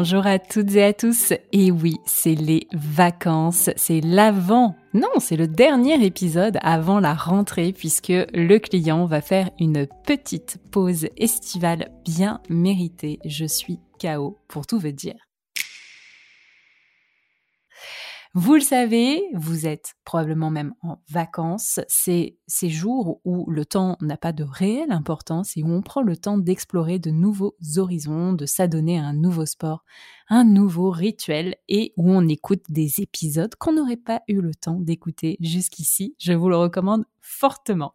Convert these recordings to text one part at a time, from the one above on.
Bonjour à toutes et à tous. Et oui, c'est les vacances, c'est l'avant. Non, c'est le dernier épisode avant la rentrée puisque le client va faire une petite pause estivale bien méritée. Je suis KO pour tout vous dire. Vous le savez, vous êtes probablement même en vacances. C'est ces jours où le temps n'a pas de réelle importance et où on prend le temps d'explorer de nouveaux horizons, de s'adonner à un nouveau sport, un nouveau rituel et où on écoute des épisodes qu'on n'aurait pas eu le temps d'écouter jusqu'ici. Je vous le recommande fortement.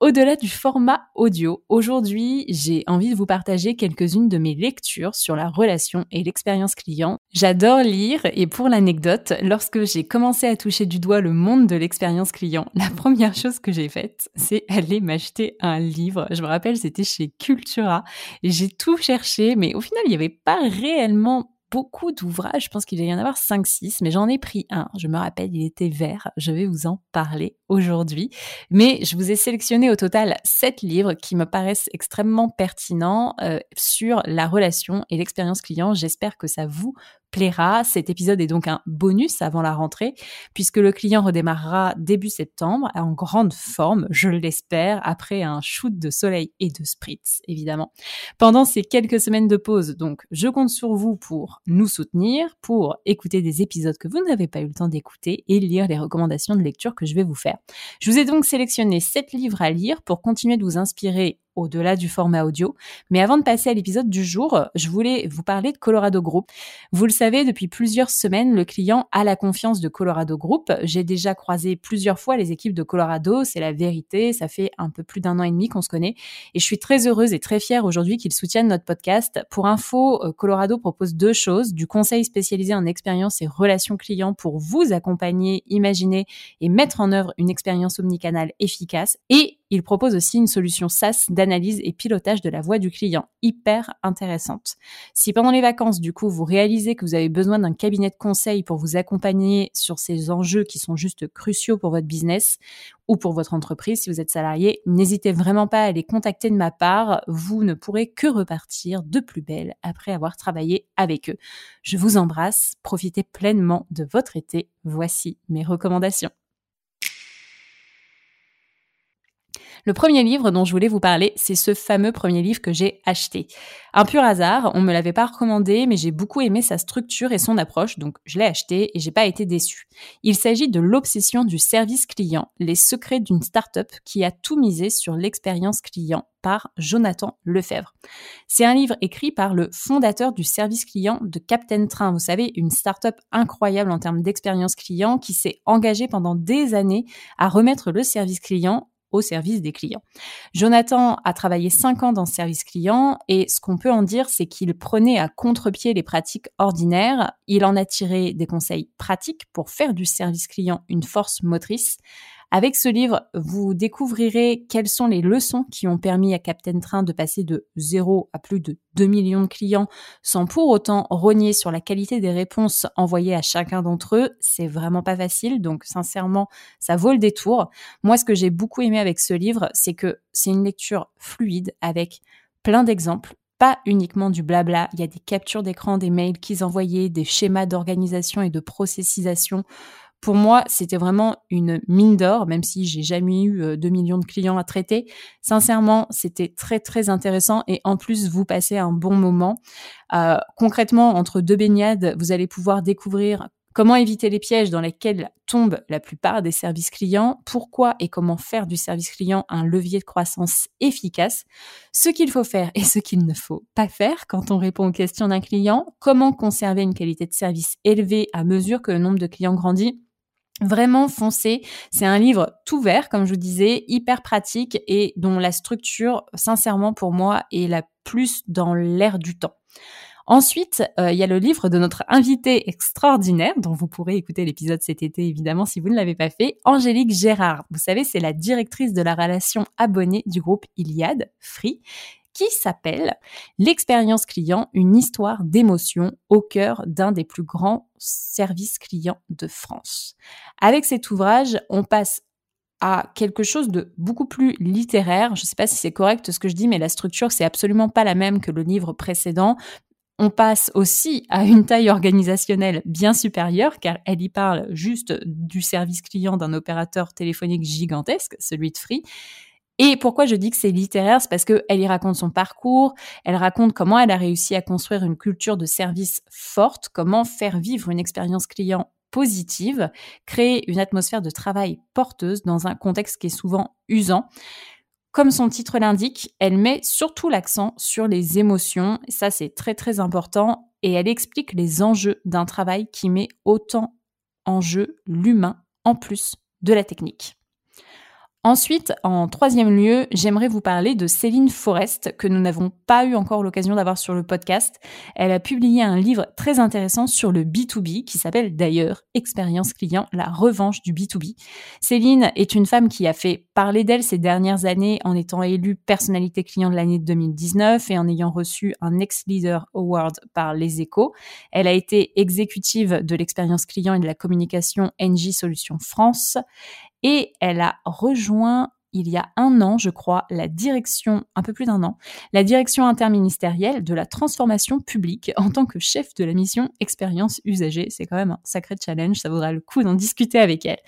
Au-delà du format audio, aujourd'hui, j'ai envie de vous partager quelques-unes de mes lectures sur la relation et l'expérience client. J'adore lire et pour l'anecdote, lorsque j'ai commencé à toucher du doigt le monde de l'expérience client, la première chose que j'ai faite, c'est aller m'acheter un livre. Je me rappelle, c'était chez Cultura. J'ai tout cherché, mais au final, il n'y avait pas réellement beaucoup d'ouvrages. Je pense qu'il va y en avoir 5-6, mais j'en ai pris un. Je me rappelle, il était vert. Je vais vous en parler aujourd'hui. Mais je vous ai sélectionné au total 7 livres qui me paraissent extrêmement pertinents euh, sur la relation et l'expérience client. J'espère que ça vous plaira. Cet épisode est donc un bonus avant la rentrée, puisque le client redémarrera début septembre en grande forme, je l'espère, après un shoot de soleil et de spritz, évidemment. Pendant ces quelques semaines de pause, donc, je compte sur vous pour nous soutenir, pour écouter des épisodes que vous n'avez pas eu le temps d'écouter et lire les recommandations de lecture que je vais vous faire. Je vous ai donc sélectionné sept livres à lire pour continuer de vous inspirer au-delà du format audio. Mais avant de passer à l'épisode du jour, je voulais vous parler de Colorado Group. Vous le savez, depuis plusieurs semaines, le client a la confiance de Colorado Group. J'ai déjà croisé plusieurs fois les équipes de Colorado, c'est la vérité, ça fait un peu plus d'un an et demi qu'on se connaît. Et je suis très heureuse et très fière aujourd'hui qu'ils soutiennent notre podcast. Pour info, euh, Colorado propose deux choses, du conseil spécialisé en expérience et relations clients pour vous accompagner, imaginer et mettre en œuvre une expérience omnicanale efficace et il propose aussi une solution SaaS d'analyse et pilotage de la voix du client, hyper intéressante. Si pendant les vacances, du coup, vous réalisez que vous avez besoin d'un cabinet de conseil pour vous accompagner sur ces enjeux qui sont juste cruciaux pour votre business ou pour votre entreprise, si vous êtes salarié, n'hésitez vraiment pas à les contacter de ma part. Vous ne pourrez que repartir de plus belle après avoir travaillé avec eux. Je vous embrasse. Profitez pleinement de votre été. Voici mes recommandations. Le premier livre dont je voulais vous parler, c'est ce fameux premier livre que j'ai acheté. Un pur hasard, on me l'avait pas recommandé, mais j'ai beaucoup aimé sa structure et son approche, donc je l'ai acheté et j'ai pas été déçue. Il s'agit de l'obsession du service client, les secrets d'une start-up qui a tout misé sur l'expérience client par Jonathan Lefebvre. C'est un livre écrit par le fondateur du service client de Captain Train. Vous savez, une start-up incroyable en termes d'expérience client qui s'est engagée pendant des années à remettre le service client au service des clients. Jonathan a travaillé cinq ans dans ce service client et ce qu'on peut en dire, c'est qu'il prenait à contre-pied les pratiques ordinaires. Il en a tiré des conseils pratiques pour faire du service client une force motrice avec ce livre, vous découvrirez quelles sont les leçons qui ont permis à Captain Train de passer de 0 à plus de 2 millions de clients sans pour autant rogner sur la qualité des réponses envoyées à chacun d'entre eux. C'est vraiment pas facile, donc sincèrement, ça vaut le détour. Moi, ce que j'ai beaucoup aimé avec ce livre, c'est que c'est une lecture fluide avec plein d'exemples, pas uniquement du blabla, il y a des captures d'écran des mails qu'ils envoyaient, des schémas d'organisation et de processisation pour moi, c'était vraiment une mine d'or, même si j'ai jamais eu 2 euh, millions de clients à traiter. Sincèrement, c'était très très intéressant et en plus, vous passez un bon moment. Euh, concrètement, entre deux baignades, vous allez pouvoir découvrir comment éviter les pièges dans lesquels tombent la plupart des services clients, pourquoi et comment faire du service client un levier de croissance efficace, ce qu'il faut faire et ce qu'il ne faut pas faire quand on répond aux questions d'un client, comment conserver une qualité de service élevée à mesure que le nombre de clients grandit Vraiment foncé. C'est un livre tout vert, comme je vous disais, hyper pratique et dont la structure, sincèrement pour moi, est la plus dans l'air du temps. Ensuite, euh, il y a le livre de notre invité extraordinaire, dont vous pourrez écouter l'épisode cet été évidemment si vous ne l'avez pas fait, Angélique Gérard. Vous savez, c'est la directrice de la relation abonnée du groupe Iliad, Free, qui s'appelle L'expérience client, une histoire d'émotion au cœur d'un des plus grands services clients de France. Avec cet ouvrage, on passe à quelque chose de beaucoup plus littéraire. Je ne sais pas si c'est correct ce que je dis, mais la structure, c'est absolument pas la même que le livre précédent. On passe aussi à une taille organisationnelle bien supérieure car elle y parle juste du service client d'un opérateur téléphonique gigantesque, celui de Free. Et pourquoi je dis que c'est littéraire, c'est parce qu'elle y raconte son parcours, elle raconte comment elle a réussi à construire une culture de service forte, comment faire vivre une expérience client positive, créer une atmosphère de travail porteuse dans un contexte qui est souvent usant. Comme son titre l'indique, elle met surtout l'accent sur les émotions, ça c'est très très important, et elle explique les enjeux d'un travail qui met autant en jeu l'humain en plus de la technique. Ensuite, en troisième lieu, j'aimerais vous parler de Céline Forest, que nous n'avons pas eu encore l'occasion d'avoir sur le podcast. Elle a publié un livre très intéressant sur le B2B, qui s'appelle d'ailleurs Expérience client, la revanche du B2B. Céline est une femme qui a fait parler d'elle ces dernières années en étant élue personnalité client de l'année 2019 et en ayant reçu un ex-leader award par Les Échos. Elle a été exécutive de l'expérience client et de la communication NJ Solutions France et elle a rejoint il y a un an, je crois, la direction, un peu plus d'un an, la direction interministérielle de la transformation publique en tant que chef de la mission expérience usagée. C'est quand même un sacré challenge, ça vaudra le coup d'en discuter avec elle.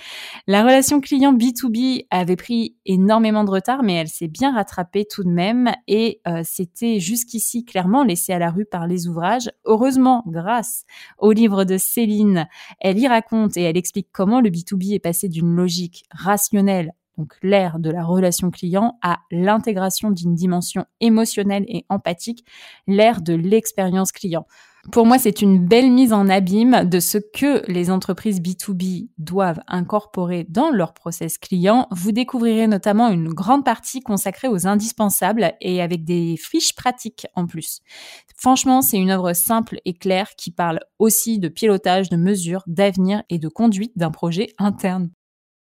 La relation client B2B avait pris énormément de retard, mais elle s'est bien rattrapée tout de même et euh, c'était jusqu'ici clairement laissé à la rue par les ouvrages. Heureusement, grâce au livre de Céline, elle y raconte et elle explique comment le B2B est passé d'une logique rationnelle l'ère de la relation client, à l'intégration d'une dimension émotionnelle et empathique, l'ère de l'expérience client. Pour moi, c'est une belle mise en abîme de ce que les entreprises B2B doivent incorporer dans leur process client. Vous découvrirez notamment une grande partie consacrée aux indispensables et avec des fiches pratiques en plus. Franchement, c'est une œuvre simple et claire qui parle aussi de pilotage, de mesures, d'avenir et de conduite d'un projet interne.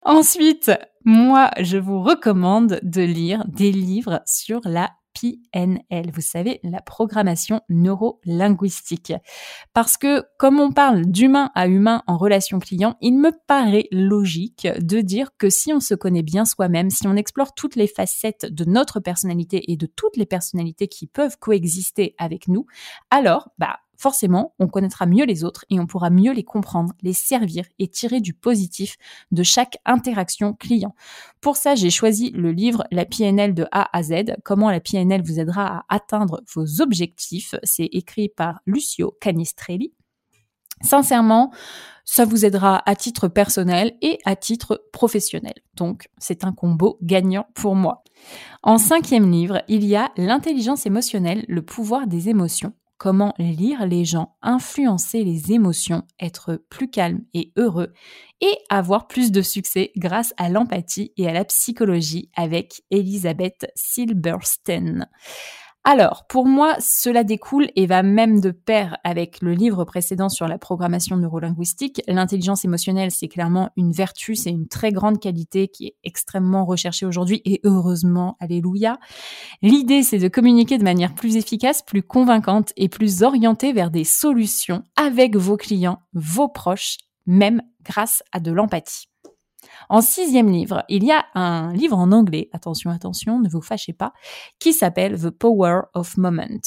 Ensuite, moi, je vous recommande de lire des livres sur la PNL, vous savez, la programmation neuro-linguistique. Parce que comme on parle d'humain à humain en relation client, il me paraît logique de dire que si on se connaît bien soi-même, si on explore toutes les facettes de notre personnalité et de toutes les personnalités qui peuvent coexister avec nous, alors, bah, forcément, on connaîtra mieux les autres et on pourra mieux les comprendre, les servir et tirer du positif de chaque interaction client. Pour ça, j'ai choisi le livre La PNL de A à Z, comment la PNL vous aidera à atteindre vos objectifs. C'est écrit par Lucio Canistrelli. Sincèrement, ça vous aidera à titre personnel et à titre professionnel. Donc, c'est un combo gagnant pour moi. En cinquième livre, il y a L'intelligence émotionnelle, le pouvoir des émotions comment lire les gens, influencer les émotions, être plus calme et heureux et avoir plus de succès grâce à l'empathie et à la psychologie avec Elisabeth Silberstein. Alors, pour moi, cela découle et va même de pair avec le livre précédent sur la programmation neurolinguistique. L'intelligence émotionnelle, c'est clairement une vertu, c'est une très grande qualité qui est extrêmement recherchée aujourd'hui et heureusement, alléluia. L'idée, c'est de communiquer de manière plus efficace, plus convaincante et plus orientée vers des solutions avec vos clients, vos proches, même grâce à de l'empathie. En sixième livre, il y a un livre en anglais, attention, attention, ne vous fâchez pas, qui s'appelle The Power of Moment.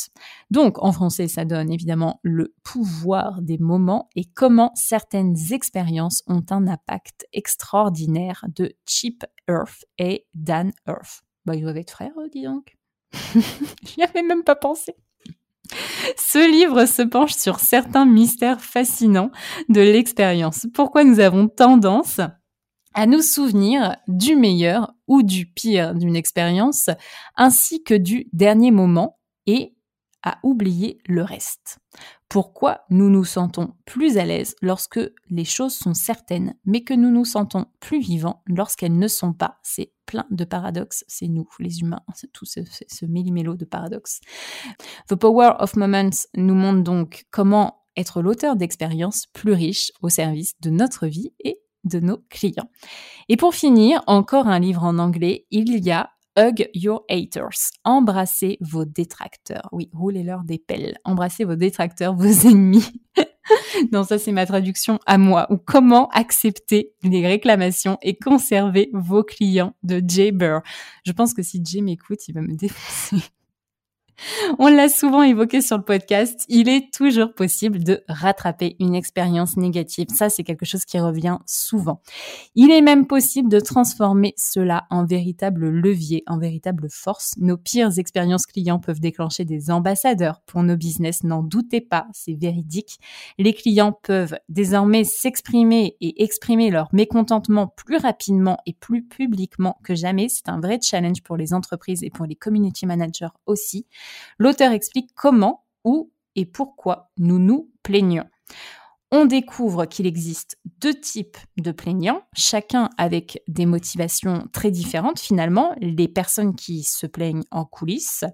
Donc, en français, ça donne évidemment le pouvoir des moments et comment certaines expériences ont un impact extraordinaire de Chip Earth et Dan Earth. Bah, ils doivent être frères, dis donc. J'y avais même pas pensé. Ce livre se penche sur certains mystères fascinants de l'expérience. Pourquoi nous avons tendance à nous souvenir du meilleur ou du pire d'une expérience, ainsi que du dernier moment et à oublier le reste. Pourquoi nous nous sentons plus à l'aise lorsque les choses sont certaines, mais que nous nous sentons plus vivants lorsqu'elles ne sont pas? C'est plein de paradoxes, c'est nous, les humains, c'est tout ce, ce méli-mélo de paradoxes. The Power of Moments nous montre donc comment être l'auteur d'expériences plus riches au service de notre vie et de nos clients. Et pour finir, encore un livre en anglais, il y a Hug Your Haters. Embrassez vos détracteurs. Oui, roulez-leur des pelles. Embrassez vos détracteurs, vos ennemis. non, ça c'est ma traduction à moi. Ou comment accepter les réclamations et conserver vos clients de Jay Burr. Je pense que si Jay m'écoute, il va me défoncer. On l'a souvent évoqué sur le podcast, il est toujours possible de rattraper une expérience négative. Ça, c'est quelque chose qui revient souvent. Il est même possible de transformer cela en véritable levier, en véritable force. Nos pires expériences clients peuvent déclencher des ambassadeurs pour nos business, n'en doutez pas, c'est véridique. Les clients peuvent désormais s'exprimer et exprimer leur mécontentement plus rapidement et plus publiquement que jamais. C'est un vrai challenge pour les entreprises et pour les community managers aussi. L'auteur explique comment, où et pourquoi nous nous plaignons. On découvre qu'il existe deux types de plaignants, chacun avec des motivations très différentes finalement, les personnes qui se plaignent en coulisses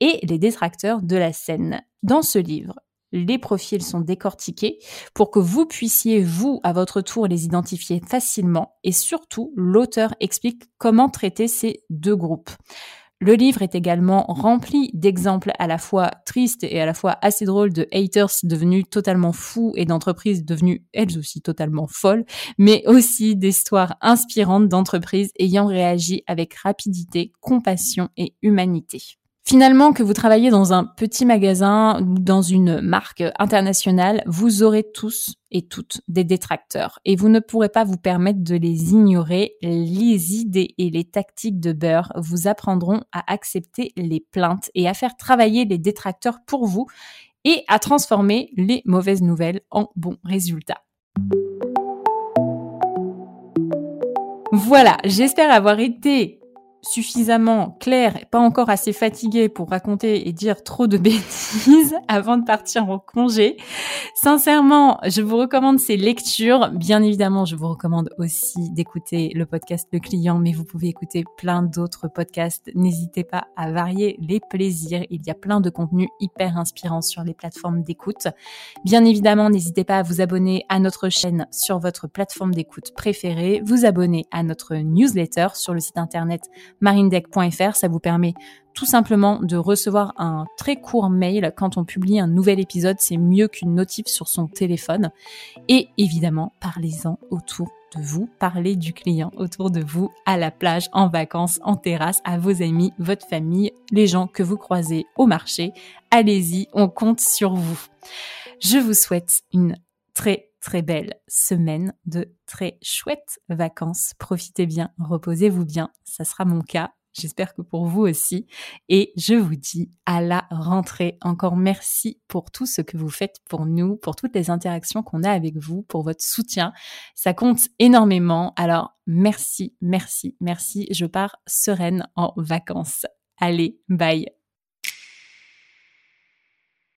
et les détracteurs de la scène. Dans ce livre, les profils sont décortiqués pour que vous puissiez, vous, à votre tour, les identifier facilement. Et surtout, l'auteur explique comment traiter ces deux groupes. Le livre est également rempli d'exemples à la fois tristes et à la fois assez drôles de haters devenus totalement fous et d'entreprises devenues elles aussi totalement folles, mais aussi d'histoires inspirantes d'entreprises ayant réagi avec rapidité, compassion et humanité. Finalement, que vous travaillez dans un petit magasin ou dans une marque internationale, vous aurez tous et toutes des détracteurs et vous ne pourrez pas vous permettre de les ignorer. Les idées et les tactiques de beurre vous apprendront à accepter les plaintes et à faire travailler les détracteurs pour vous et à transformer les mauvaises nouvelles en bons résultats. Voilà, j'espère avoir été suffisamment clair pas encore assez fatigué pour raconter et dire trop de bêtises avant de partir en congé. Sincèrement, je vous recommande ces lectures. Bien évidemment, je vous recommande aussi d'écouter le podcast Le Client, mais vous pouvez écouter plein d'autres podcasts. N'hésitez pas à varier les plaisirs. Il y a plein de contenus hyper inspirants sur les plateformes d'écoute. Bien évidemment, n'hésitez pas à vous abonner à notre chaîne sur votre plateforme d'écoute préférée, vous abonner à notre newsletter sur le site internet marinedeck.fr. Ça vous permet tout simplement de recevoir un très court mail quand on publie un nouvel épisode. C'est mieux qu'une notif sur son téléphone. Et évidemment, parlez-en autour de vous, parlez du client autour de vous, à la plage, en vacances, en terrasse, à vos amis, votre famille, les gens que vous croisez au marché. Allez-y, on compte sur vous. Je vous souhaite une très très belle semaine de très chouettes vacances. Profitez bien, reposez-vous bien, ça sera mon cas. J'espère que pour vous aussi. Et je vous dis à la rentrée. Encore merci pour tout ce que vous faites pour nous, pour toutes les interactions qu'on a avec vous, pour votre soutien. Ça compte énormément. Alors merci, merci, merci. Je pars sereine en vacances. Allez, bye.